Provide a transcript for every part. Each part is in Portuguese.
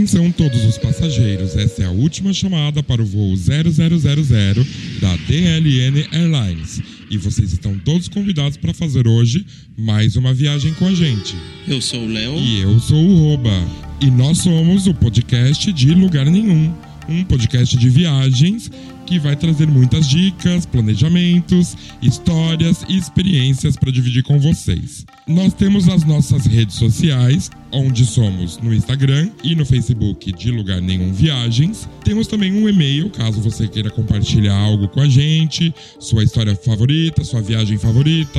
Atenção todos os passageiros, essa é a última chamada para o voo 0000 da DLN Airlines. E vocês estão todos convidados para fazer hoje mais uma viagem com a gente. Eu sou o Léo. E eu sou o Roba. E nós somos o podcast de Lugar Nenhum um podcast de viagens que vai trazer muitas dicas, planejamentos, histórias e experiências para dividir com vocês. Nós temos as nossas redes sociais, onde somos no Instagram e no Facebook de Lugar Nenhum Viagens. Temos também um e-mail, caso você queira compartilhar algo com a gente, sua história favorita, sua viagem favorita,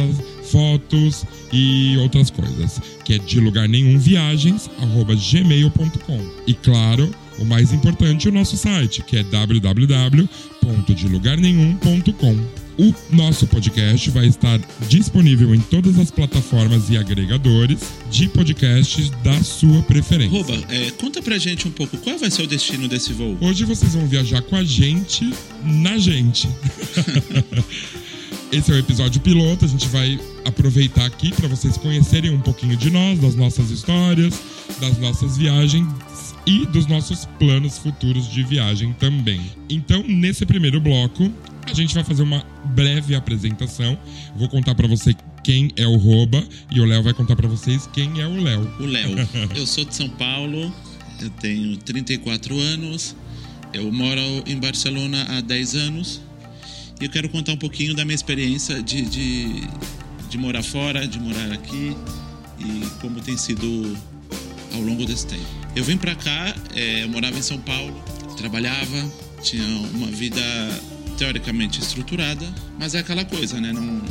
fotos e outras coisas, que é de lugar nenhum viagens@gmail.com. E claro, o mais importante, o nosso site, que é www.delugarnenhum.com. O nosso podcast vai estar disponível em todas as plataformas e agregadores de podcasts da sua preferência. Roba, é, conta pra gente um pouco qual vai ser o destino desse voo. Hoje vocês vão viajar com a gente na gente. Esse é o episódio piloto, a gente vai aproveitar aqui para vocês conhecerem um pouquinho de nós, das nossas histórias, das nossas viagens e dos nossos planos futuros de viagem também. Então, nesse primeiro bloco, a gente vai fazer uma breve apresentação. Vou contar para você quem é o Roba e o Léo vai contar para vocês quem é o Léo. O Léo. eu sou de São Paulo, eu tenho 34 anos, eu moro em Barcelona há 10 anos e eu quero contar um pouquinho da minha experiência de, de, de morar fora, de morar aqui e como tem sido ao longo desse tempo. Eu vim para cá, é, eu morava em São Paulo, trabalhava, tinha uma vida teoricamente estruturada, mas é aquela coisa, né? Não,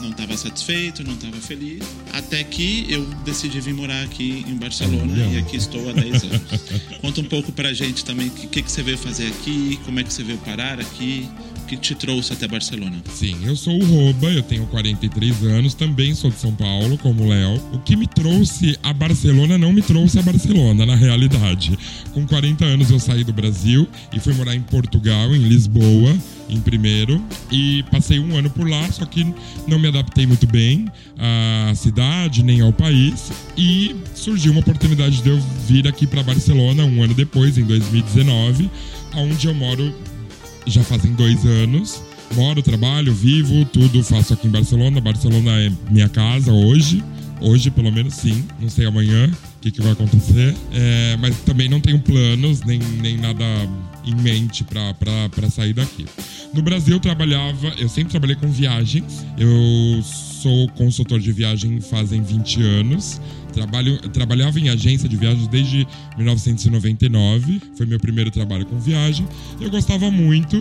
não estava satisfeito, não estava feliz, até que eu decidi vir morar aqui em Barcelona e aqui estou há 10 anos. Conta um pouco pra gente também o que, que, que você veio fazer aqui, como é que você veio parar aqui, que te trouxe até Barcelona? Sim, eu sou o Roba, eu tenho 43 anos, também sou de São Paulo, como o Léo. O que me trouxe a Barcelona não me trouxe a Barcelona, na realidade. Com 40 anos eu saí do Brasil e fui morar em Portugal, em Lisboa, em primeiro, e passei um ano por lá, só que não me adaptei muito bem à cidade nem ao país. E surgiu uma oportunidade de eu vir aqui para Barcelona um ano depois, em 2019, onde eu moro já fazem dois anos. Moro, trabalho, vivo, tudo faço aqui em Barcelona. Barcelona é minha casa hoje. Hoje, pelo menos, sim. Não sei amanhã o que, que vai acontecer. É, mas também não tenho planos, nem, nem nada em mente para sair daqui. No Brasil, eu trabalhava, eu sempre trabalhei com viagens. Eu sou consultor de viagem fazem 20 anos. Trabalho, trabalhava em agência de viagens desde 1999. Foi meu primeiro trabalho com viagem. Eu gostava muito,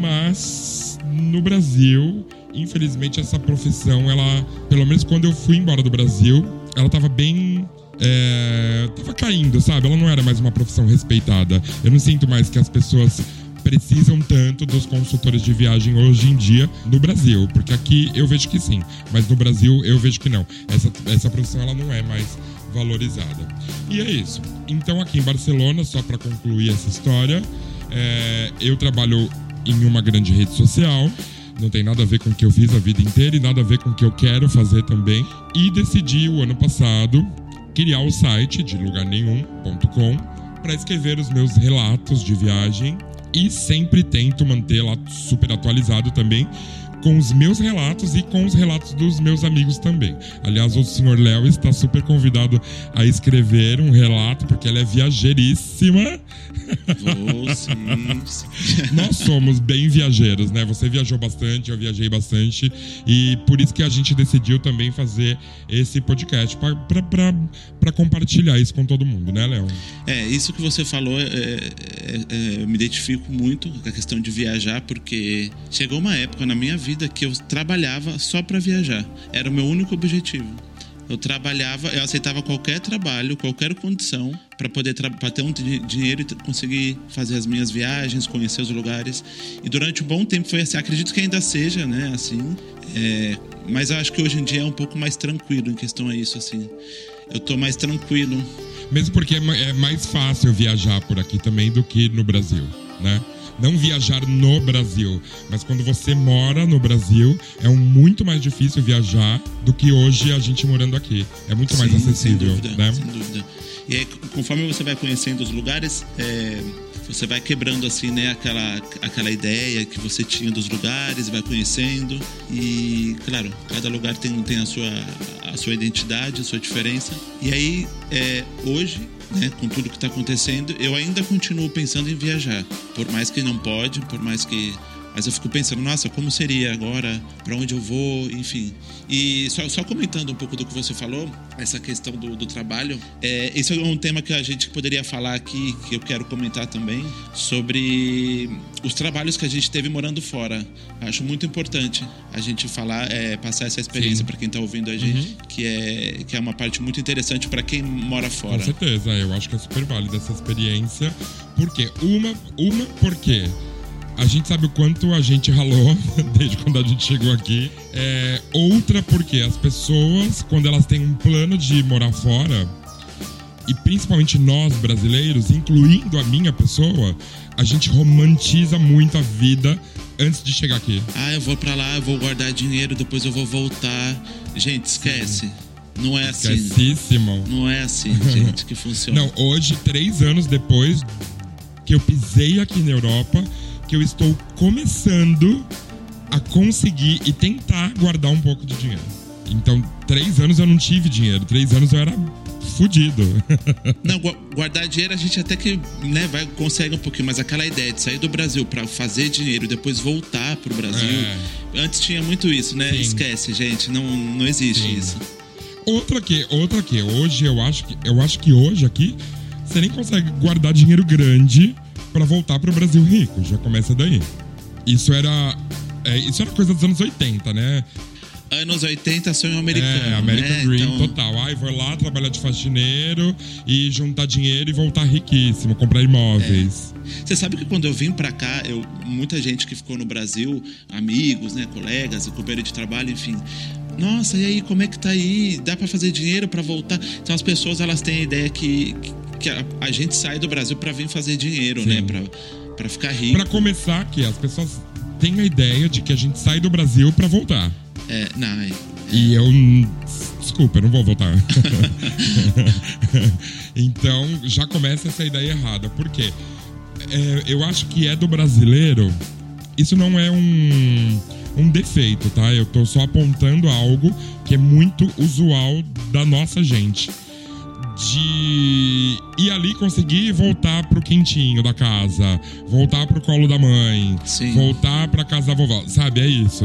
mas no Brasil, infelizmente, essa profissão, ela, pelo menos quando eu fui embora do Brasil, ela estava bem é, tava caindo, sabe? Ela não era mais uma profissão respeitada. Eu não sinto mais que as pessoas precisam tanto dos consultores de viagem hoje em dia no Brasil, porque aqui eu vejo que sim, mas no Brasil eu vejo que não. Essa, essa profissão ela não é mais valorizada. E é isso. Então aqui em Barcelona, só para concluir essa história, é, eu trabalho em uma grande rede social. Não tem nada a ver com o que eu fiz a vida inteira e nada a ver com o que eu quero fazer também. E decidi o ano passado criar o site de lugarnenhum.com para escrever os meus relatos de viagem e sempre tento manter lá super atualizado também com os meus relatos e com os relatos dos meus amigos também. Aliás, o senhor Léo está super convidado a escrever um relato, porque ela é viajeiríssima. Vou, sim, sim. Nós somos bem viajeiros, né? Você viajou bastante, eu viajei bastante. E por isso que a gente decidiu também fazer esse podcast para compartilhar isso com todo mundo, né, Léo? É, isso que você falou, é, é, é, eu me identifico muito com a questão de viajar, porque chegou uma época na minha vida que eu trabalhava só para viajar. Era o meu único objetivo. Eu trabalhava, eu aceitava qualquer trabalho, qualquer condição para poder pra ter um dinheiro e conseguir fazer as minhas viagens, conhecer os lugares. E durante um bom tempo foi assim. Acredito que ainda seja, né? Assim. É, mas eu acho que hoje em dia é um pouco mais tranquilo em questão a isso, assim. Eu tô mais tranquilo. Mesmo porque é, é mais fácil viajar por aqui também do que no Brasil, né? Não viajar no Brasil, mas quando você mora no Brasil, é um muito mais difícil viajar do que hoje a gente morando aqui. É muito Sim, mais acessível, sem dúvida, né? Sem dúvida. E aí, conforme você vai conhecendo os lugares, é, você vai quebrando assim, né, aquela, aquela ideia que você tinha dos lugares, vai conhecendo e, claro, cada lugar tem, tem a, sua, a sua identidade, a sua diferença. E aí, é, hoje, né, com tudo que está acontecendo, eu ainda continuo pensando em viajar, por mais que não pode, por mais que mas eu fico pensando, nossa, como seria agora? Para onde eu vou? Enfim. E só, só, comentando um pouco do que você falou, essa questão do, do trabalho, é, esse é um tema que a gente poderia falar aqui, que eu quero comentar também, sobre os trabalhos que a gente teve morando fora. Acho muito importante a gente falar, é, passar essa experiência para quem está ouvindo a gente, uhum. que, é, que é uma parte muito interessante para quem mora fora. Com certeza, eu acho que é super válida essa experiência. Por quê? Uma, uma porque a gente sabe o quanto a gente ralou desde quando a gente chegou aqui. É, outra porque as pessoas, quando elas têm um plano de morar fora, e principalmente nós brasileiros, incluindo a minha pessoa, a gente romantiza muito a vida antes de chegar aqui. Ah, eu vou para lá, eu vou guardar dinheiro, depois eu vou voltar. Gente, esquece. Sim. Não é assim. Esquecíssimo. Não é assim, gente, que funciona. Não, hoje, três anos depois que eu pisei aqui na Europa, que eu estou começando a conseguir e tentar guardar um pouco de dinheiro. Então, três anos eu não tive dinheiro, três anos eu era fudido. não, guardar dinheiro a gente até que né, vai, consegue um pouquinho, mas aquela ideia de sair do Brasil para fazer dinheiro e depois voltar pro Brasil. É. Antes tinha muito isso, né? Sim. Esquece, gente, não, não existe Sim. isso. Outra que, outra que, hoje eu acho que eu acho que hoje aqui você nem consegue guardar dinheiro grande para voltar para o Brasil rico. Já começa daí. Isso era, é, isso era coisa dos anos 80, né? Anos 80, sonho americano. É, American né? Dream então... total. Ai, vou lá trabalhar de faxineiro e juntar dinheiro e voltar riquíssimo, comprar imóveis. É. Você sabe que quando eu vim para cá, eu, muita gente que ficou no Brasil, amigos, né, colegas, companheiro de trabalho, enfim. Nossa, e aí, como é que tá aí? Dá para fazer dinheiro para voltar? Então as pessoas elas têm a ideia que, que a, a gente sai do Brasil para vir fazer dinheiro, né? Sim. né? Para ficar rico. Para começar, que as pessoas têm a ideia de que a gente sai do Brasil para voltar. É, não. É, e eu. Desculpa, eu não vou voltar. então, já começa essa ideia errada. Por quê? É, eu acho que é do brasileiro. Isso não é um, um defeito, tá? Eu tô só apontando algo que é muito usual da nossa gente de ir ali conseguir voltar pro quentinho da casa, voltar pro colo da mãe, Sim. voltar pra casa da vovó, sabe? É isso.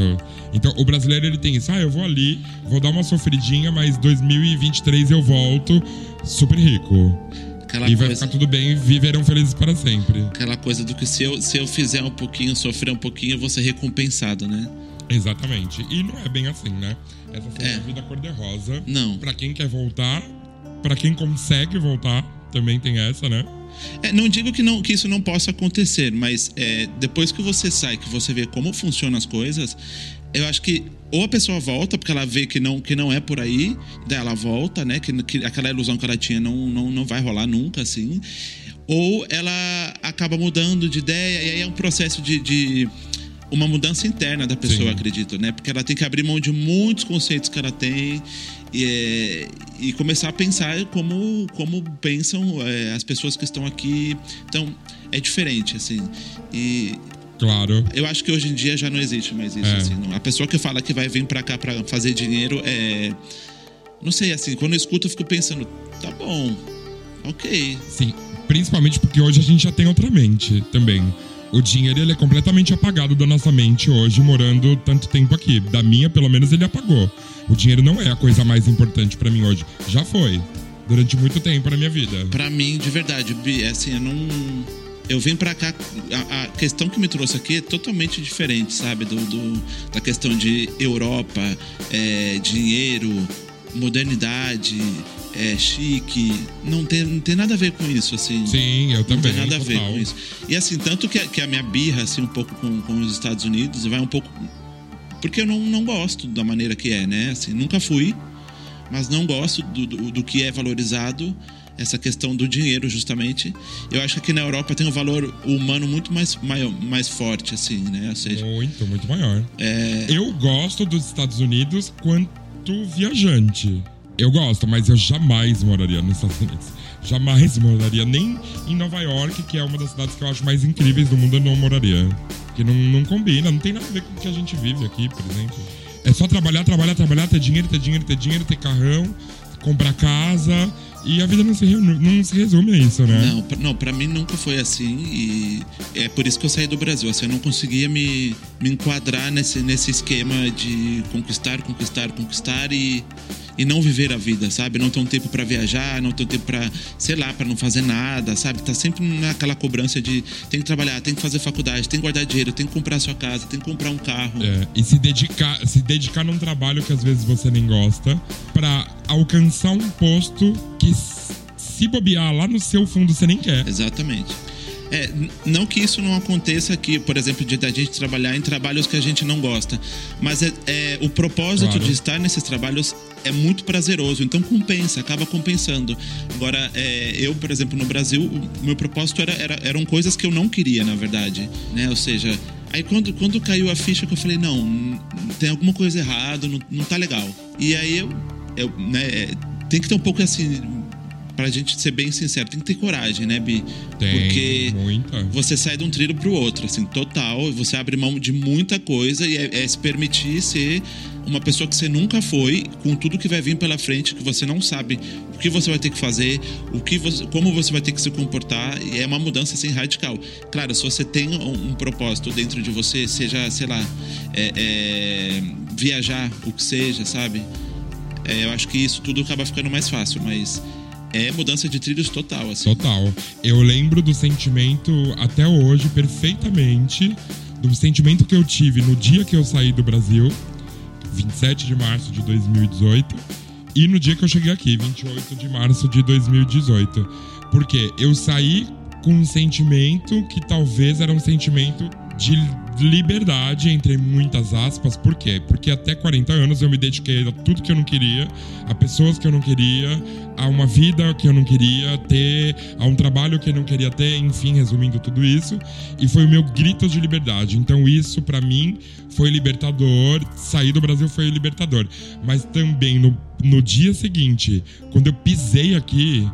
Então o brasileiro ele tem isso, ah, eu vou ali, vou dar uma sofridinha, mas 2023 eu volto super rico. Aquela e vai coisa... ficar tudo bem e viverão felizes para sempre. Aquela coisa do que se eu, se eu fizer um pouquinho, sofrer um pouquinho, eu vou ser recompensado, né? Exatamente. E não é bem assim, né? Essa foi é. a vida cor-de-rosa. Não. Pra quem quer voltar, para quem consegue voltar, também tem essa, né? É, não digo que, não, que isso não possa acontecer, mas é, depois que você sai, que você vê como funcionam as coisas, eu acho que ou a pessoa volta porque ela vê que não, que não é por aí, daí ela volta, né? Que, que aquela ilusão que ela tinha não, não, não vai rolar nunca, assim. Ou ela acaba mudando de ideia, e aí é um processo de, de uma mudança interna da pessoa, Sim. acredito, né? Porque ela tem que abrir mão de muitos conceitos que ela tem e, é, e começar a pensar como, como pensam é, as pessoas que estão aqui. Então, é diferente, assim. E Claro. Eu acho que hoje em dia já não existe mais isso. É. Assim, a pessoa que fala que vai vir para cá para fazer dinheiro é. Não sei, assim, quando eu escuto, eu fico pensando, tá bom, ok. Sim, principalmente porque hoje a gente já tem outra mente também. O dinheiro ele é completamente apagado da nossa mente hoje, morando tanto tempo aqui. Da minha, pelo menos, ele apagou. O dinheiro não é a coisa mais importante para mim hoje. Já foi. Durante muito tempo na minha vida. Para mim, de verdade, é assim, eu não. Eu vim para cá. A, a, questão que me trouxe aqui é totalmente diferente, sabe? Do, do da questão de Europa, é, dinheiro, modernidade, é, chique. Não tem, não tem nada a ver com isso, assim. Sim, eu também. Não tem nada a ver com isso. E assim, tanto que, que a minha birra, assim, um pouco com, com os Estados Unidos, vai um pouco porque eu não, não gosto da maneira que é, né? Assim, nunca fui, mas não gosto do, do, do que é valorizado essa questão do dinheiro, justamente. Eu acho que aqui na Europa tem um valor humano muito mais, maior, mais forte, assim, né? Ou seja, muito, muito maior. É... Eu gosto dos Estados Unidos quanto viajante. Eu gosto, mas eu jamais moraria nos Estados Unidos. Jamais moraria nem em Nova York, que é uma das cidades que eu acho mais incríveis do mundo, eu não moraria. Que não, não combina, não tem nada a ver com o que a gente vive aqui, por exemplo. É só trabalhar, trabalhar, trabalhar, ter dinheiro, ter dinheiro, ter dinheiro, ter carrão, comprar casa. E a vida não se, não se resume a isso, né? Não, pra, não, pra mim nunca foi assim. E é por isso que eu saí do Brasil. Assim, eu não conseguia me, me enquadrar nesse, nesse esquema de conquistar, conquistar, conquistar e e não viver a vida, sabe? Não ter um tempo para viajar, não ter um tempo para, sei lá, para não fazer nada, sabe? Tá sempre naquela cobrança de tem que trabalhar, tem que fazer faculdade, tem que guardar dinheiro, tem que comprar sua casa, tem que comprar um carro. É, e se dedicar, se dedicar num trabalho que às vezes você nem gosta, para alcançar um posto que se bobear lá no seu fundo você nem quer. Exatamente. É, não que isso não aconteça aqui, por exemplo, de a gente trabalhar em trabalhos que a gente não gosta, mas é, é o propósito claro. de estar nesses trabalhos é muito prazeroso, então compensa, acaba compensando. Agora, é, eu, por exemplo, no Brasil, o meu propósito era, era, eram coisas que eu não queria, na verdade, né? Ou seja, Aí quando, quando caiu a ficha que eu falei, não, tem alguma coisa errada, não, não tá legal. E aí eu, eu né, tem que ter um pouco assim, pra gente ser bem sincero, tem que ter coragem, né, Bi? Tem, Porque muita. você sai de um trilho pro outro, assim, total. Você abre mão de muita coisa e é, é, se permitir ser uma pessoa que você nunca foi, com tudo que vai vir pela frente, que você não sabe o que você vai ter que fazer, o que você, como você vai ter que se comportar, e é uma mudança assim radical. Claro, se você tem um, um propósito dentro de você, seja, sei lá, é, é, viajar, o que seja, sabe? É, eu acho que isso tudo acaba ficando mais fácil, mas é mudança de trilhos total, assim. Total. Eu lembro do sentimento até hoje perfeitamente do sentimento que eu tive no dia que eu saí do Brasil, 27 de março de 2018, e no dia que eu cheguei aqui, 28 de março de 2018. Porque eu saí com um sentimento que talvez era um sentimento de liberdade, entre muitas aspas. Por quê? Porque até 40 anos eu me dediquei a tudo que eu não queria, a pessoas que eu não queria, a uma vida que eu não queria ter, a um trabalho que eu não queria ter, enfim, resumindo tudo isso. E foi o meu grito de liberdade. Então isso para mim foi libertador. Sair do Brasil foi libertador. Mas também no, no dia seguinte, quando eu pisei aqui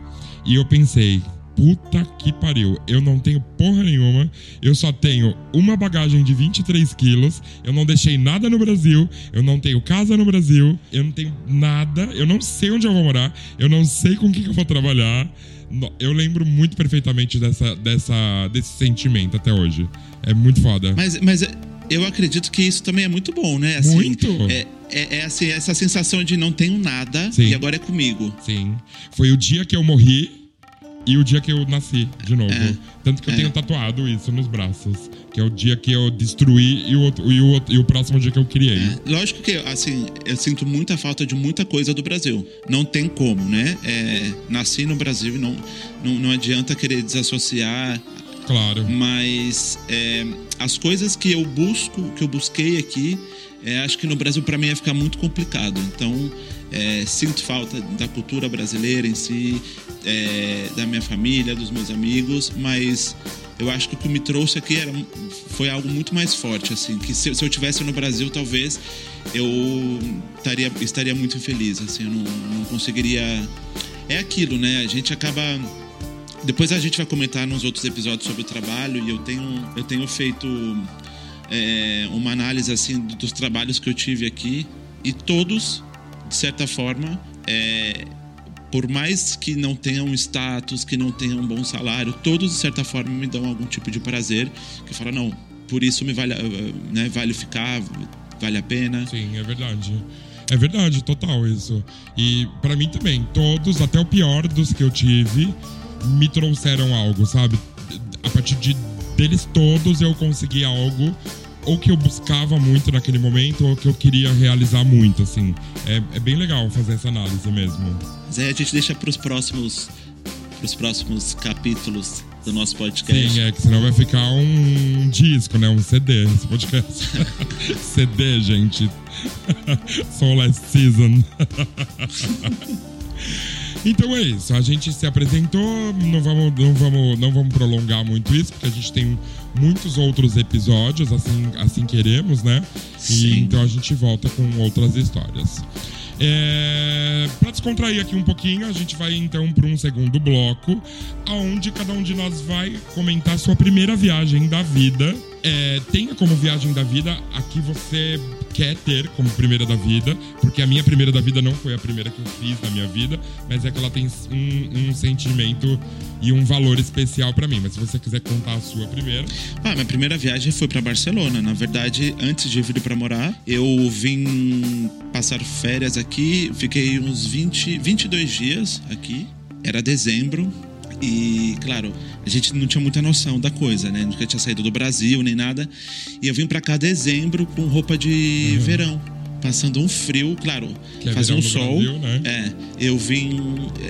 e eu pensei, puta que pariu. Eu não tenho porra nenhuma. Eu só tenho uma bagagem de 23 quilos. Eu não deixei nada no Brasil. Eu não tenho casa no Brasil. Eu não tenho nada. Eu não sei onde eu vou morar. Eu não sei com quem que eu vou trabalhar. Eu lembro muito perfeitamente dessa, dessa, desse sentimento até hoje. É muito foda. Mas, mas eu acredito que isso também é muito bom, né? Assim, muito. É, é, é assim, essa sensação de não tenho nada Sim. e agora é comigo. Sim. Foi o dia que eu morri e o dia que eu nasci de novo. É, Tanto que eu é. tenho tatuado isso nos braços. Que é o dia que eu destruí e o, outro, e o, e o próximo dia que eu criei. É. Lógico que, assim, eu sinto muita falta de muita coisa do Brasil. Não tem como, né? É, nasci no Brasil e não, não, não adianta querer desassociar. Claro. Mas é, as coisas que eu busco, que eu busquei aqui, é, acho que no Brasil para mim ia ficar muito complicado. Então, é, sinto falta da cultura brasileira em si, é, da minha família, dos meus amigos, mas eu acho que o que me trouxe aqui era, foi algo muito mais forte, assim, que se, se eu tivesse no Brasil, talvez eu estaria, estaria muito infeliz, assim, eu não, não conseguiria... É aquilo, né? A gente acaba depois a gente vai comentar nos outros episódios sobre o trabalho e eu tenho, eu tenho feito é, uma análise assim dos trabalhos que eu tive aqui e todos de certa forma, é, por mais que não tenham status, que não tenham um bom salário, todos de certa forma me dão algum tipo de prazer, que fala não, por isso me vale, né, vale ficar, vale a pena. Sim, é verdade. É verdade, total isso. E para mim também, todos, até o pior dos que eu tive, me trouxeram algo, sabe? A partir de deles todos eu consegui algo ou que eu buscava muito naquele momento ou que eu queria realizar muito, assim. É, é bem legal fazer essa análise mesmo. Zé, a gente deixa para os próximos, pros próximos capítulos do nosso podcast. Sim, é que senão vai ficar um disco, né? Um CD esse podcast. CD, gente. Soul Last Season. Então é isso, a gente se apresentou, não vamos, não vamos, não vamos prolongar muito isso, porque a gente tem muitos outros episódios, assim, assim queremos, né? Sim. E então a gente volta com outras histórias. É, para descontrair aqui um pouquinho, a gente vai então para um segundo bloco, aonde cada um de nós vai comentar sua primeira viagem da vida. É, tenha como viagem da vida a que você quer ter como primeira da vida, porque a minha primeira da vida não foi a primeira que eu fiz na minha vida, mas é que ela tem um, um sentimento e um valor especial para mim. Mas se você quiser contar a sua primeira. Ah, minha primeira viagem foi para Barcelona. Na verdade, antes de vir para morar, eu vim passar férias aqui, fiquei uns 20, 22 dias aqui. Era dezembro, e, claro, a gente não tinha muita noção da coisa, né? Nunca tinha saído do Brasil nem nada. E eu vim para cá dezembro com roupa de uhum. verão. Passando um frio, claro, é fazia um sol. Brasil, né? É, eu vim.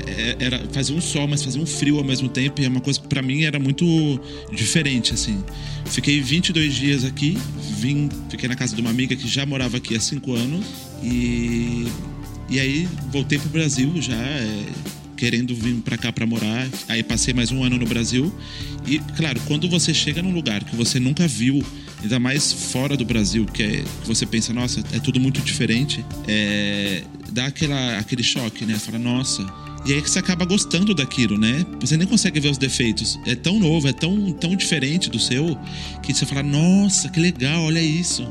É, era, fazia um sol, mas fazia um frio ao mesmo tempo. E é uma coisa que para mim era muito diferente, assim. Fiquei 22 dias aqui, vim, fiquei na casa de uma amiga que já morava aqui há 5 anos. E, e aí voltei pro Brasil já. É, querendo vir para cá para morar. Aí passei mais um ano no Brasil. E, claro, quando você chega num lugar que você nunca viu, ainda mais fora do Brasil, que, é, que você pensa, nossa, é tudo muito diferente, é, dá aquela, aquele choque, né? Fala, nossa. E aí que você acaba gostando daquilo, né? Você nem consegue ver os defeitos. É tão novo, é tão, tão diferente do seu, que você fala, nossa, que legal, olha isso.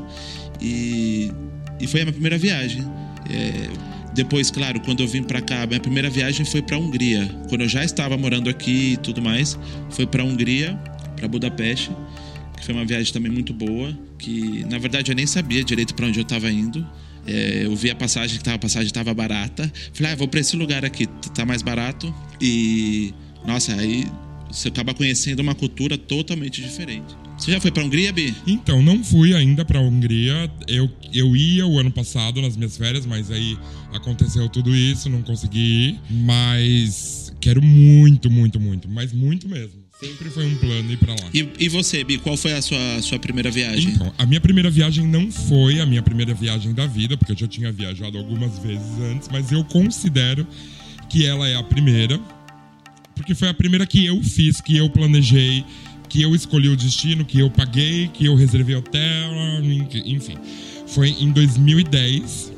E, e foi a minha primeira viagem. É, depois, claro, quando eu vim para cá, minha primeira viagem foi para Hungria. Quando eu já estava morando aqui e tudo mais, foi para Hungria, para Budapeste, que foi uma viagem também muito boa, que na verdade eu nem sabia direito para onde eu estava indo. É, eu vi a passagem que tava, a passagem estava barata. Falei, ah, vou para esse lugar aqui, tá mais barato. E nossa, aí você acaba conhecendo uma cultura totalmente diferente. Você já foi para a Hungria, Bi? Então, não fui ainda para a Hungria. Eu, eu ia o ano passado nas minhas férias, mas aí aconteceu tudo isso, não consegui ir. Mas quero muito, muito, muito. Mas muito mesmo. Sempre foi um plano ir pra lá. E, e você, Bi, qual foi a sua, sua primeira viagem? Então, a minha primeira viagem não foi a minha primeira viagem da vida, porque eu já tinha viajado algumas vezes antes, mas eu considero que ela é a primeira. Porque foi a primeira que eu fiz, que eu planejei, que eu escolhi o destino, que eu paguei, que eu reservei hotel, enfim. Foi em 2010.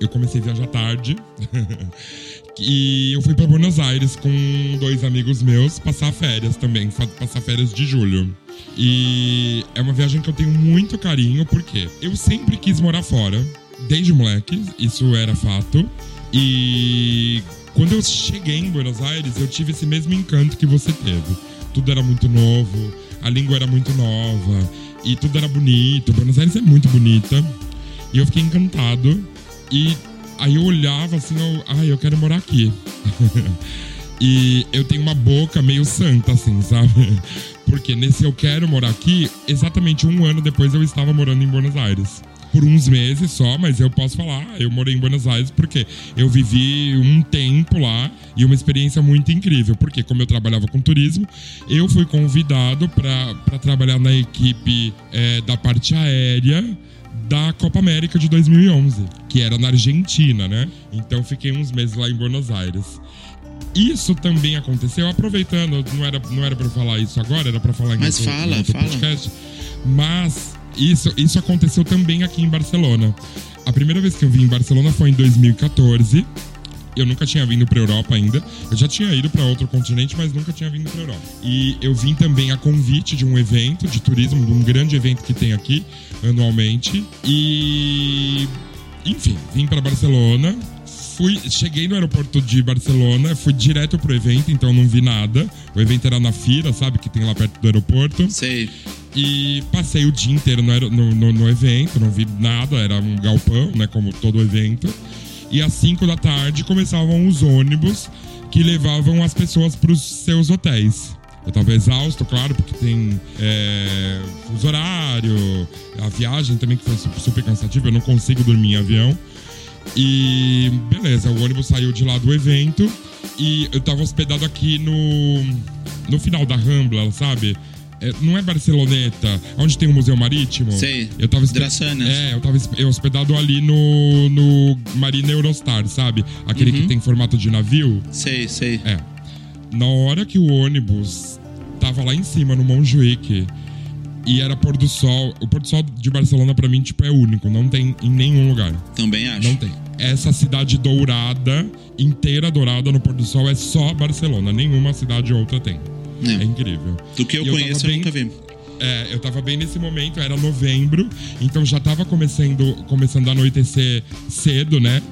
Eu comecei a viajar tarde. e eu fui para Buenos Aires com dois amigos meus passar férias também, passar férias de julho. E é uma viagem que eu tenho muito carinho, porque eu sempre quis morar fora, desde moleque, isso era fato. E quando eu cheguei em Buenos Aires, eu tive esse mesmo encanto que você teve tudo era muito novo, a língua era muito nova e tudo era bonito. Buenos Aires é muito bonita. E eu fiquei encantado. E aí eu olhava assim, eu, ai, ah, eu quero morar aqui. e eu tenho uma boca meio santa, assim, sabe? Porque nesse eu quero morar aqui, exatamente um ano depois eu estava morando em Buenos Aires por uns meses só, mas eu posso falar, eu morei em Buenos Aires porque eu vivi um tempo lá e uma experiência muito incrível. Porque, como eu trabalhava com turismo, eu fui convidado para trabalhar na equipe é, da parte aérea da Copa América de 2011, que era na Argentina, né? Então fiquei uns meses lá em Buenos Aires. Isso também aconteceu, aproveitando, não era, não era para falar isso agora, era para falar em Mas outro, fala, outro fala. podcast. Mas isso, isso aconteceu também aqui em Barcelona. A primeira vez que eu vim em Barcelona foi em 2014. Eu nunca tinha vindo para Europa ainda. Eu já tinha ido para outro continente, mas nunca tinha vindo para Europa. E eu vim também a convite de um evento de turismo, de um grande evento que tem aqui anualmente. E enfim, vim para Barcelona. Fui, cheguei no aeroporto de Barcelona, fui direto pro evento, então não vi nada. O evento era na Fira, sabe, que tem lá perto do aeroporto. Sei. E passei o dia inteiro no, no, no, evento, não vi nada, era um galpão, né? Como todo evento. E às 5 da tarde começavam os ônibus que levavam as pessoas para os seus hotéis. Eu tava exausto, claro, porque tem é, os horário, a viagem também que foi super cansativa, eu não consigo dormir em avião. E beleza, o ônibus saiu de lá do evento e eu tava hospedado aqui no, no final da Rambla, sabe? É, não é Barceloneta, onde tem o Museu Marítimo? Sei. Eu tava. É, eu tava hospedado ali no, no Marina Eurostar, sabe? Aquele uhum. que tem formato de navio. Sei, sei. É. Na hora que o ônibus tava lá em cima, no Montjuic, e era pôr do sol. O pôr do sol de Barcelona, para mim, tipo, é único. Não tem em nenhum lugar. Também acho. Não tem. essa cidade dourada, inteira dourada no pôr do sol, é só Barcelona. Nenhuma cidade outra tem. É, é incrível. Do que eu e conheço, eu, eu nunca vi. É, eu tava bem nesse momento, era novembro, então já tava começando, começando a anoitecer cedo, né?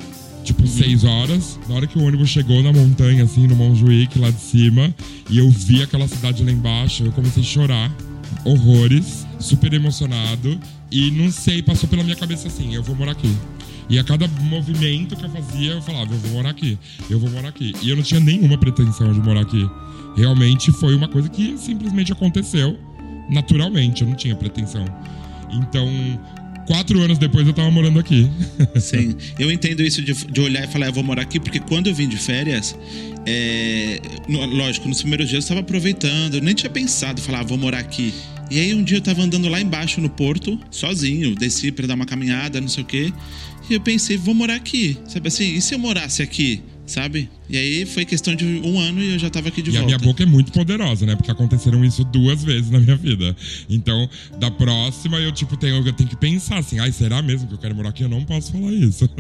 Tipo, uhum. seis horas. Na hora que o ônibus chegou na montanha, assim, no Montjuic, lá de cima, e eu vi aquela cidade lá embaixo, eu comecei a chorar. Horrores, super emocionado. E não sei, passou pela minha cabeça assim: eu vou morar aqui. E a cada movimento que eu fazia, eu falava: eu vou morar aqui, eu vou morar aqui. E eu não tinha nenhuma pretensão de morar aqui. Realmente foi uma coisa que simplesmente aconteceu naturalmente, eu não tinha pretensão. Então, quatro anos depois eu tava morando aqui. Sim, eu entendo isso de, de olhar e falar, eu vou morar aqui, porque quando eu vim de férias, é, no, lógico, nos primeiros dias eu estava aproveitando, eu nem tinha pensado, falar, ah, vou morar aqui. E aí um dia eu tava andando lá embaixo no porto, sozinho, desci para dar uma caminhada, não sei o quê, e eu pensei, vou morar aqui, sabe assim, e se eu morasse aqui? sabe? E aí foi questão de um ano e eu já tava aqui de e volta. E a minha boca é muito poderosa, né? Porque aconteceram isso duas vezes na minha vida. Então, da próxima eu, tipo, tenho, eu tenho que pensar assim, ai, será mesmo que eu quero morar aqui? Eu não posso falar isso.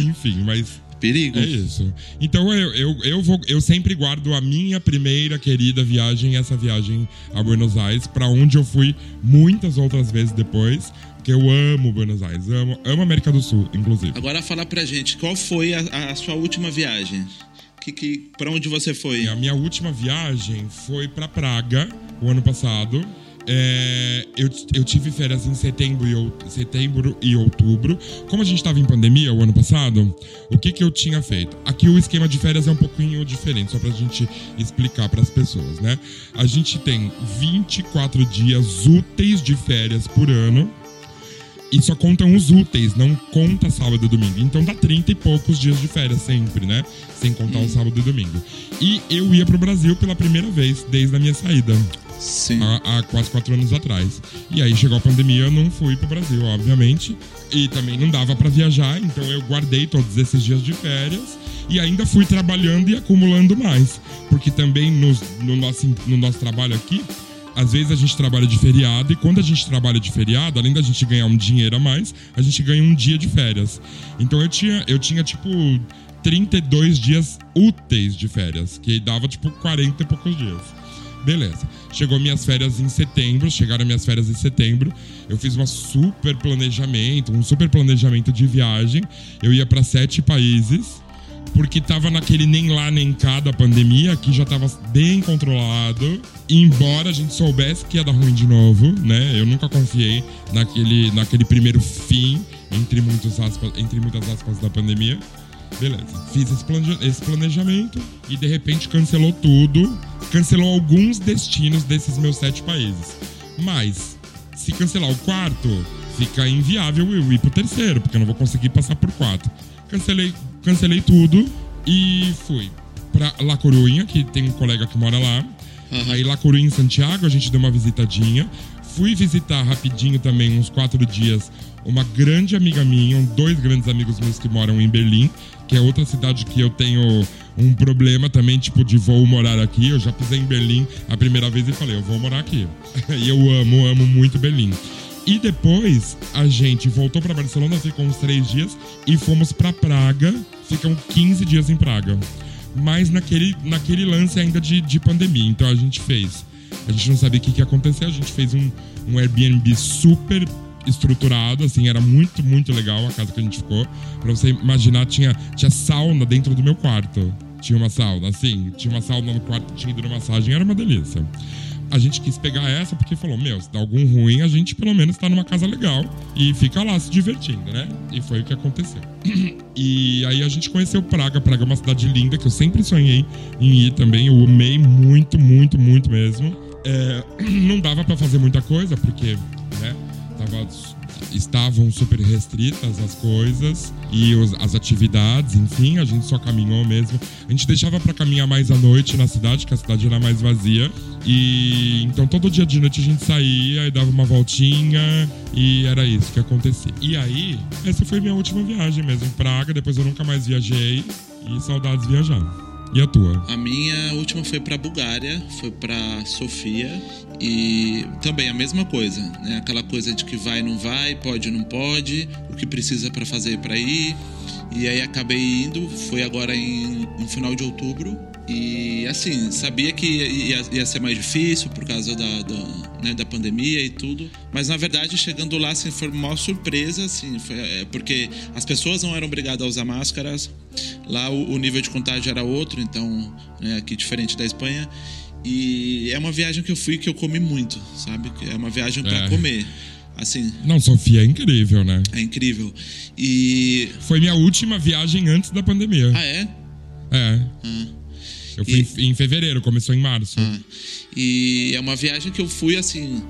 Enfim, mas perigo. É isso. Então eu, eu, eu, vou, eu sempre guardo a minha primeira querida viagem, essa viagem a Buenos Aires, para onde eu fui muitas outras vezes depois. Porque eu amo Buenos Aires, amo, amo América do Sul, inclusive. Agora fala pra gente, qual foi a, a sua última viagem? Que, que, pra onde você foi? A minha última viagem foi pra Praga, o ano passado. É, eu, eu tive férias em setembro e, setembro e outubro. Como a gente estava em pandemia o ano passado, o que, que eu tinha feito? Aqui o esquema de férias é um pouquinho diferente, só para a gente explicar para as pessoas, né? A gente tem 24 dias úteis de férias por ano e só contam os úteis, não conta sábado e domingo. Então dá 30 e poucos dias de férias sempre, né? Sem contar hum. o sábado e domingo. E eu ia pro Brasil pela primeira vez desde a minha saída. Sim. Há, há quase quatro anos atrás. E aí chegou a pandemia, eu não fui pro Brasil, obviamente. E também não dava para viajar, então eu guardei todos esses dias de férias e ainda fui trabalhando e acumulando mais. Porque também no, no, nosso, no nosso trabalho aqui, às vezes a gente trabalha de feriado e quando a gente trabalha de feriado, além da gente ganhar um dinheiro a mais, a gente ganha um dia de férias. Então eu tinha, eu tinha tipo 32 dias úteis de férias, que dava tipo 40 e poucos dias. Beleza. Chegou minhas férias em setembro, chegaram minhas férias em setembro. Eu fiz um super planejamento, um super planejamento de viagem. Eu ia para sete países porque tava naquele nem lá nem cá da pandemia, que já tava bem controlado. Embora a gente soubesse que ia dar ruim de novo, né? Eu nunca confiei naquele, naquele primeiro fim, entre, muitos aspas, entre muitas aspas, da pandemia. Beleza. Fiz esse planejamento e de repente cancelou tudo. Cancelou alguns destinos desses meus sete países. Mas, se cancelar o quarto, fica inviável eu ir pro terceiro, porque eu não vou conseguir passar por quatro. Cancelei cancelei tudo e fui pra La Coruña, que tem um colega que mora lá. Uhum. Aí La Coruña em Santiago, a gente deu uma visitadinha. Fui visitar rapidinho também, uns quatro dias, uma grande amiga minha, dois grandes amigos meus que moram em Berlim, que é outra cidade que eu tenho um problema também, tipo, de vou morar aqui. Eu já pisei em Berlim a primeira vez e falei, eu vou morar aqui. e eu amo, amo muito Berlim. E depois a gente voltou para Barcelona, ficou uns três dias e fomos para Praga. Ficam 15 dias em Praga. Mas naquele, naquele lance ainda de, de pandemia. Então a gente fez. A gente não sabia o que, que ia acontecer. A gente fez um, um Airbnb super estruturado, assim, era muito, muito legal a casa que a gente ficou. Pra você imaginar, tinha, tinha sauna dentro do meu quarto. Tinha uma sauna, assim, tinha uma sauna no quarto, tinha hidromassagem, era uma delícia a gente quis pegar essa porque falou: Meu, se dá algum ruim, a gente pelo menos tá numa casa legal e fica lá se divertindo, né? E foi o que aconteceu. E aí a gente conheceu Praga. Praga é uma cidade linda que eu sempre sonhei em ir também. Eu amei muito, muito, muito mesmo. É, não dava para fazer muita coisa porque, né? Tava estavam super restritas as coisas e os, as atividades, enfim, a gente só caminhou mesmo. A gente deixava para caminhar mais à noite na cidade, que a cidade era mais vazia. E então todo dia de noite a gente saía e dava uma voltinha e era isso que acontecia. E aí, essa foi minha última viagem mesmo, Praga, depois eu nunca mais viajei e saudades viajar. E a tua? A minha última foi pra Bulgária, foi pra Sofia e também a mesma coisa, né? Aquela coisa de que vai não vai, pode não pode, o que precisa para fazer para ir. E aí acabei indo, foi agora em, em final de outubro e assim, sabia que ia, ia ser mais difícil por causa da, da, né, da pandemia e tudo. Mas na verdade, chegando lá, assim, foi uma surpresa, assim, foi, é, porque as pessoas não eram obrigadas a usar máscaras. Lá o, o nível de contágio era outro, então, né, aqui diferente da Espanha. E é uma viagem que eu fui que eu comi muito, sabe? É uma viagem para É. comer. Assim, Não, Sofia é incrível, né? é incrível. E. Foi minha última viagem antes da pandemia. Ah, é? É. Ah. Eu fui E- em, fevereiro, começou em março. Ah, e é uma viagem que eu fui assim.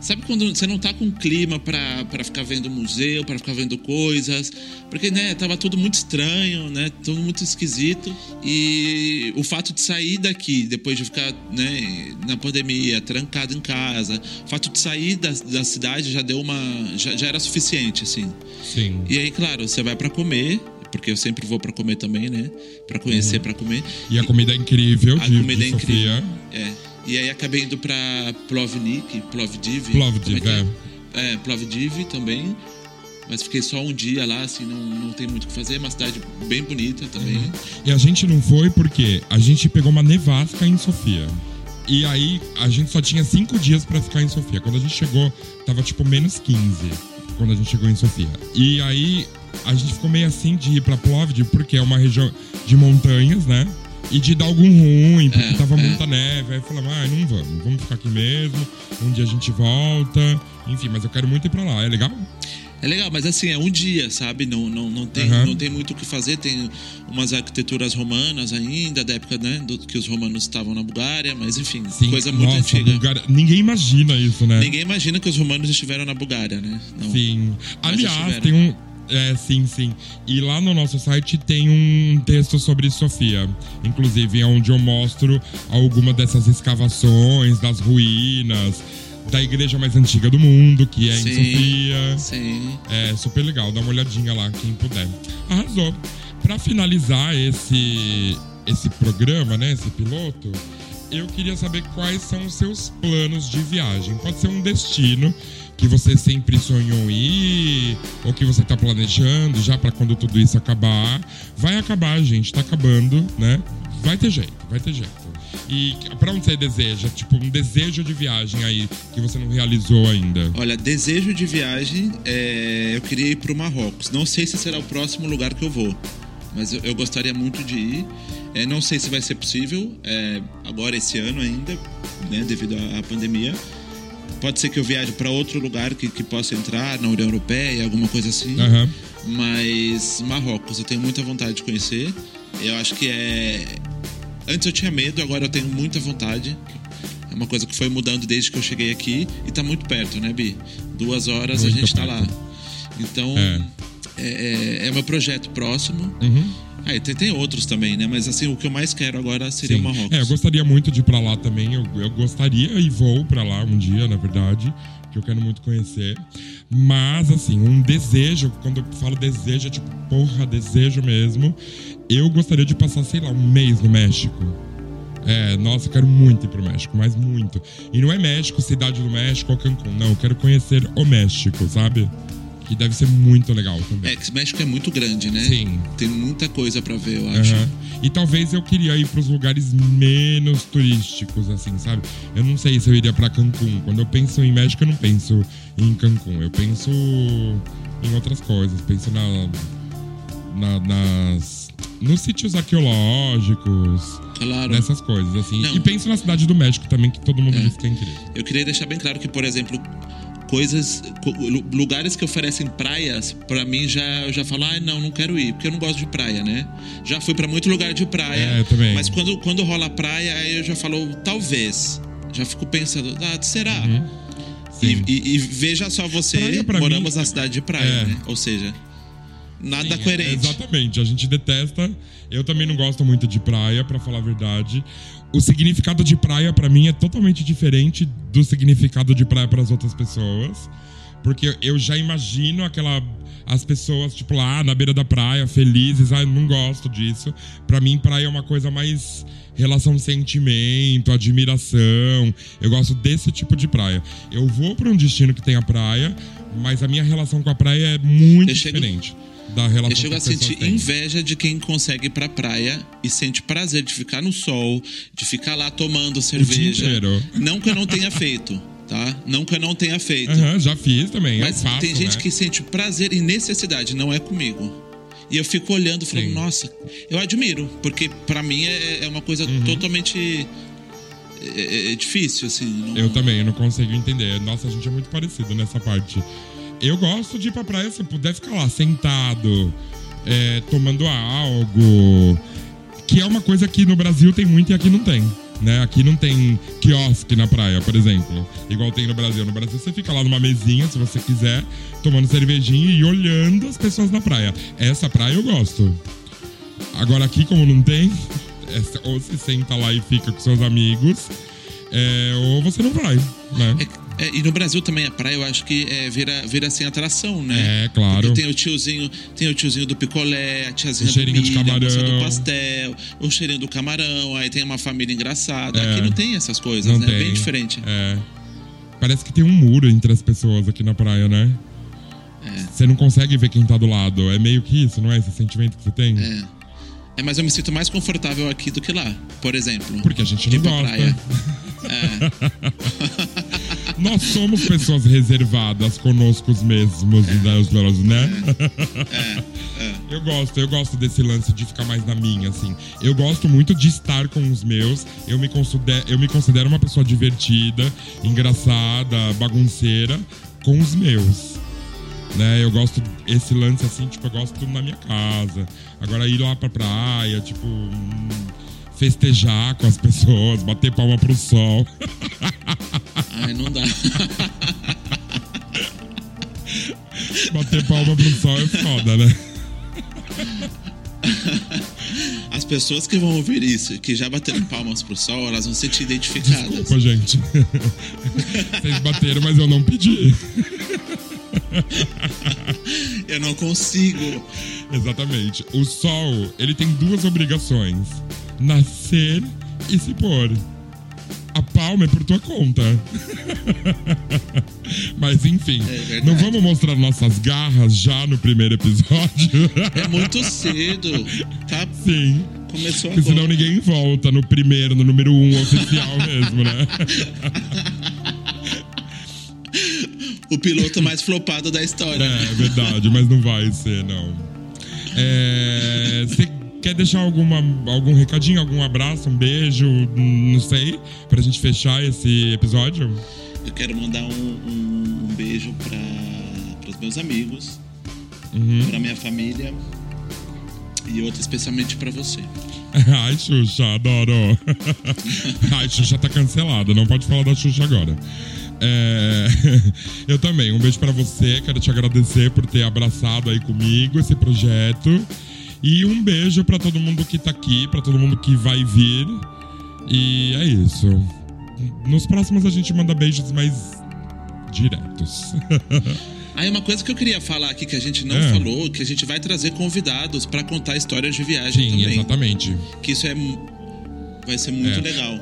Sabe quando você não tá com clima pra ficar vendo museu, pra ficar vendo coisas? Porque, né, tava tudo muito estranho, né? Tudo muito esquisito. E o fato de sair daqui, depois de ficar, né, na pandemia, trancado em casa, o fato de sair da, da cidade já deu uma. Já, já era suficiente, assim. Sim. E aí, claro, você vai pra comer, porque eu sempre vou pra comer também, né? Pra conhecer, pra comer. E a comida é incrível A de, comida de é incrível. Sofia. É. E aí acabei indo pra Plovnik, Plovdiv. Plovdiv, como que é? É, Plovdiv também. Mas fiquei só um dia lá, assim, não, não tem muito o que fazer. É uma cidade bem bonita também. Uhum. E a gente não foi porque a gente pegou uma nevasca em Sofia. E aí a gente só tinha cinco dias pra ficar em Sofia. Quando a gente chegou, tava tipo menos 15 quando a gente chegou em Sofia. E aí a gente ficou meio assim de ir pra Plovdiv porque é uma região de montanhas, né? E de dar algum ruim, porque É, tava é. muita neve. Aí falamos, ah, não vamos, vamos ficar aqui mesmo. Um dia a gente volta. Enfim, mas eu quero muito ir pra lá. É legal? É legal, mas assim, é um dia, sabe? Não, não, não, tem, Aham. não tem muito o que fazer. Tem umas arquiteturas romanas ainda, da época, né? Do, que os romanos estavam na Bulgária, mas enfim, coisa muito Nossa, antiga. Bulgária- Ninguém imagina isso, né? Ninguém imagina que os romanos estiveram na Bulgária, né? Não. Sim. Mas Aliás, tem um. É, sim, sim. E lá no nosso site tem um texto sobre Sofia. Inclusive, é onde eu mostro alguma dessas escavações, das ruínas, da igreja mais antiga do mundo, que é em Sim. Sofia. Sim. É super legal, dá uma olhadinha lá, quem puder. Arrasou. Pra finalizar esse, esse programa, né, esse piloto, eu queria saber quais são os seus planos de viagem. Pode ser um destino que você sempre sonhou ir, ou que você tá planejando já pra quando tudo isso acabar. Vai acabar, gente, tá acabando, né? Vai ter jeito, vai ter jeito. E pra onde você deseja? Tipo, um desejo de viagem aí que você não realizou ainda. Olha, desejo de viagem, é, eu queria ir para o Marrocos. Não sei se será o próximo lugar que eu vou, mas eu, eu gostaria muito de ir. É, não sei se vai ser possível é, agora esse ano ainda, né, devido à, à pandemia. Pode ser que eu viaje para outro lugar que, que possa entrar na União Europeia, alguma coisa assim. Aham. Mas Marrocos, eu tenho muita vontade de conhecer. Eu acho que é. Antes eu tinha medo, agora eu tenho muita vontade. É uma coisa que foi mudando desde que eu cheguei aqui e tá muito perto, né, Bi? Duas horas Muito a gente tá perto. lá. Então, É. é, é, é meu projeto próximo. Uhum. Ah, tem, tem outros também, né? Mas assim, o que eu mais quero agora seria Sim. o Marrocos. É, eu gostaria muito de ir pra lá também. Eu, eu gostaria e vou pra lá um dia, na verdade, que eu quero muito conhecer. Mas, assim, um desejo, quando eu falo desejo, é tipo, porra, desejo mesmo. Eu gostaria de passar, sei lá, um mês no México. É, nossa, eu quero muito ir pro México, mas muito. E não é México, cidade do México ou Cancún, não. Eu quero conhecer o México, sabe? Que deve ser muito legal também. É, que México é muito grande, né? Sim. Tem muita coisa pra ver, eu acho. Aham. E talvez eu queria ir pros lugares menos turísticos, assim, sabe? Eu não sei se eu iria pra Cancún. Quando eu penso em México, eu não penso em Cancún. Eu penso em outras coisas. Penso na, na- nas, nos sítios arqueológicos, Claro. nessas coisas, assim. Não. E penso na cidade do México também, que todo mundo É. diz que é incrível. Eu queria deixar bem claro que, por exemplo, coisas, co- lu- lugares que oferecem praias, pra mim já eu já falo, ah, não, não quero ir, porque eu não gosto de praia, né? Já fui pra muito lugar de praia, É, mas quando quando rola praia, aí eu já falo, talvez. Já fico pensando, ah, será? Uhum. E, e- e veja só você, Praia moramos mim- na cidade de praia, É. né? Ou seja, nada Sim, coerente. Exatamente, a gente detesta. Eu também não gosto muito de praia, pra falar a verdade. O significado de praia pra mim é totalmente diferente do significado de praia para as outras pessoas. Porque eu já imagino aquela. As pessoas, tipo, lá na beira da praia, felizes. Ah, eu não gosto disso. Pra mim, praia é uma coisa mais relação sentimento, admiração. Eu gosto desse tipo de praia. Eu vou pra um destino que tem a praia, mas a minha relação com a praia é muito chego- diferente da relação Eu chego a sentir têm. inveja de quem consegue ir pra praia e sente prazer de ficar no sol, de ficar lá tomando cerveja. Não que eu não tenha feito, tá? Não que eu não tenha feito. Aham, já fiz também. Mas eu faço, tem gente né? que sente prazer e necessidade, não é comigo. E eu fico olhando e falando, Sim. nossa, eu admiro, porque pra mim é, é uma coisa Uhum. totalmente é- é- é difícil, assim. não- Eu também, eu não consigo entender. Nossa, a gente é muito parecido nessa parte. Eu gosto de ir pra praia se puder ficar lá sentado, é, tomando algo. Que é uma coisa que no Brasil tem muito e aqui não tem. Né? Aqui não tem quiosque na praia, por exemplo. Igual tem no Brasil. No Brasil você fica lá numa mesinha, se você quiser, tomando cervejinha e olhando as pessoas na praia. Essa praia eu gosto. Agora aqui, como não tem, é, ou se senta lá e fica com seus amigos, é, ou você não vai, né? É- é, e no Brasil também a praia, eu acho que é, vira, vira assim atração, né? É, claro. Porque tem o tiozinho, tem o tiozinho do picolé, a tiazinha O do de milho, a moça camarão. do pastel, o cheirinho do camarão, aí tem uma família engraçada. É. Aqui não tem essas coisas, Não né? tem. Bem diferente. É. Parece que tem um muro entre as pessoas aqui na praia, né? Você não consegue ver quem tá do lado. É meio que isso, não é? Esse sentimento que você tem? É. É, mas eu me sinto mais confortável aqui do que lá, por exemplo. Porque a gente de não gosta. praia. É. Nós somos pessoas reservadas conosco mesmos, né? os meus, né? Eu gosto, eu gosto desse lance de ficar mais na minha, assim. Eu gosto muito de estar com os meus. Eu me considero, eu me considero uma pessoa divertida, engraçada, bagunceira com os meus. Né? Eu gosto esse lance assim, tipo, eu gosto na minha casa. Agora ir lá pra praia, tipo, hum, festejar com as pessoas, bater palma pro sol. Ai, não dá. Bater palma pro sol é foda, né? As pessoas que vão ouvir isso, que já bateram palmas pro sol, elas vão se sentir identificadas. Desculpa, gente. Vocês bateram, mas eu não pedi. Eu não consigo. Exatamente. O sol, ele tem duas obrigações: nascer e se pôr. A palma é por tua conta. Mas enfim, É não vamos mostrar nossas garras já no primeiro episódio? É muito cedo. Tá? Sim. Começou Porque senão agora. ninguém volta no primeiro, no número um oficial mesmo, né? O piloto mais flopado da história. É, é verdade, mas não vai ser, não. É, quer deixar alguma, algum recadinho, algum abraço, um beijo, não sei, pra gente fechar esse episódio? Eu quero mandar um, um- um beijo para os meus amigos, Uhum. para minha família e outro especialmente para você. Ai, Xuxa, adoro. Ai, Xuxa tá cancelada, não pode falar da Xuxa agora. É, Eu também, um beijo pra você, quero te agradecer por ter abraçado aí comigo esse projeto. E um beijo pra todo mundo que tá aqui, pra todo mundo que vai vir. E é isso. Nos próximos a gente manda beijos mais diretos. Aí uma coisa que eu queria falar aqui que a gente não É. falou, que a gente vai trazer convidados para contar histórias de viagem Sim, também. exatamente. Que isso é vai ser muito É. legal.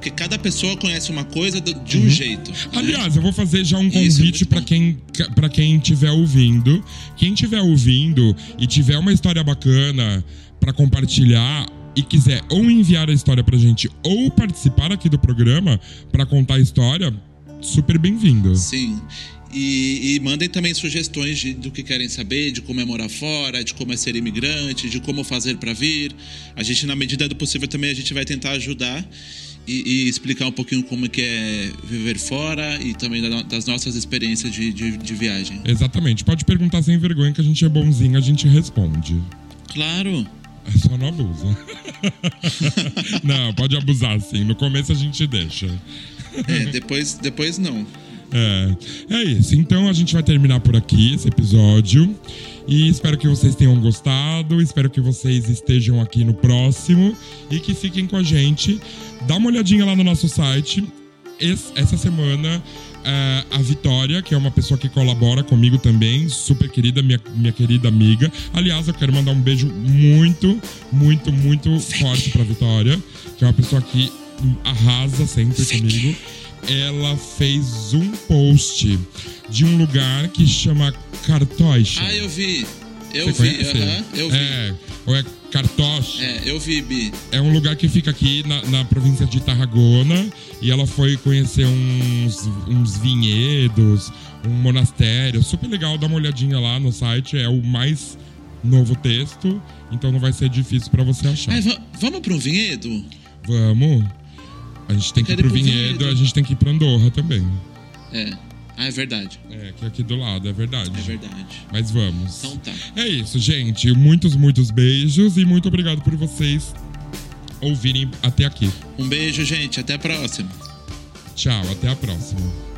Porque cada pessoa conhece uma coisa do- de um jeito. né? Aliás, eu vou fazer já um é convite pra bom. quem para quem estiver ouvindo. Quem estiver ouvindo e tiver uma história bacana pra compartilhar e quiser ou enviar a história pra gente ou participar aqui do programa pra contar a história, super bem-vindo. Sim. E, e mandem também sugestões de- do que querem saber, de como é morar fora, de como é ser imigrante, de como fazer para vir. A gente, na medida do possível, também a gente vai tentar ajudar e, e explicar um pouquinho como é que é viver fora e também da- das nossas experiências de, de, de viagem. Exatamente. Pode perguntar sem vergonha que a gente é bonzinho, a gente responde. Claro. É só não abusa. não, pode abusar sim. No começo a gente deixa. É, depois, depois não. É, é isso. Então a gente vai terminar por aqui esse episódio. E espero que vocês tenham gostado. Espero que vocês estejam aqui no próximo e que fiquem com a gente. Dá uma olhadinha lá no nosso site es- essa semana ah, a Vitória, que é uma pessoa que colabora comigo também, super querida, minha, minha querida amiga. Aliás, eu quero mandar um beijo muito, muito, muito forte pra Vitória, que é uma pessoa que arrasa sempre comigo. Ela fez um post de um lugar que chama Cartoixa. Ah, eu vi. Eu Você vi, conhece? aham, eu vi. É, ou é Cartoche. É, eu vi, Bi. É um lugar que fica aqui na, na província de Tarragona e ela foi conhecer uns, uns vinhedos, um monastério. Super legal, dá uma olhadinha lá no site. É o mais novo texto, então não vai ser difícil pra você achar. Ai, va- vamos para um vinhedo? Vamos. A gente tem que ir pro pro vinhedo, vinhedo. a gente tem que ir pra Andorra também. É. Ah, é verdade. É, que aqui do lado, é verdade. É verdade. Mas vamos. Então tá. É isso, gente. Muitos, muitos beijos e muito obrigado por vocês ouvirem até aqui. Um beijo, gente. Até a próxima. Tchau, até a próxima.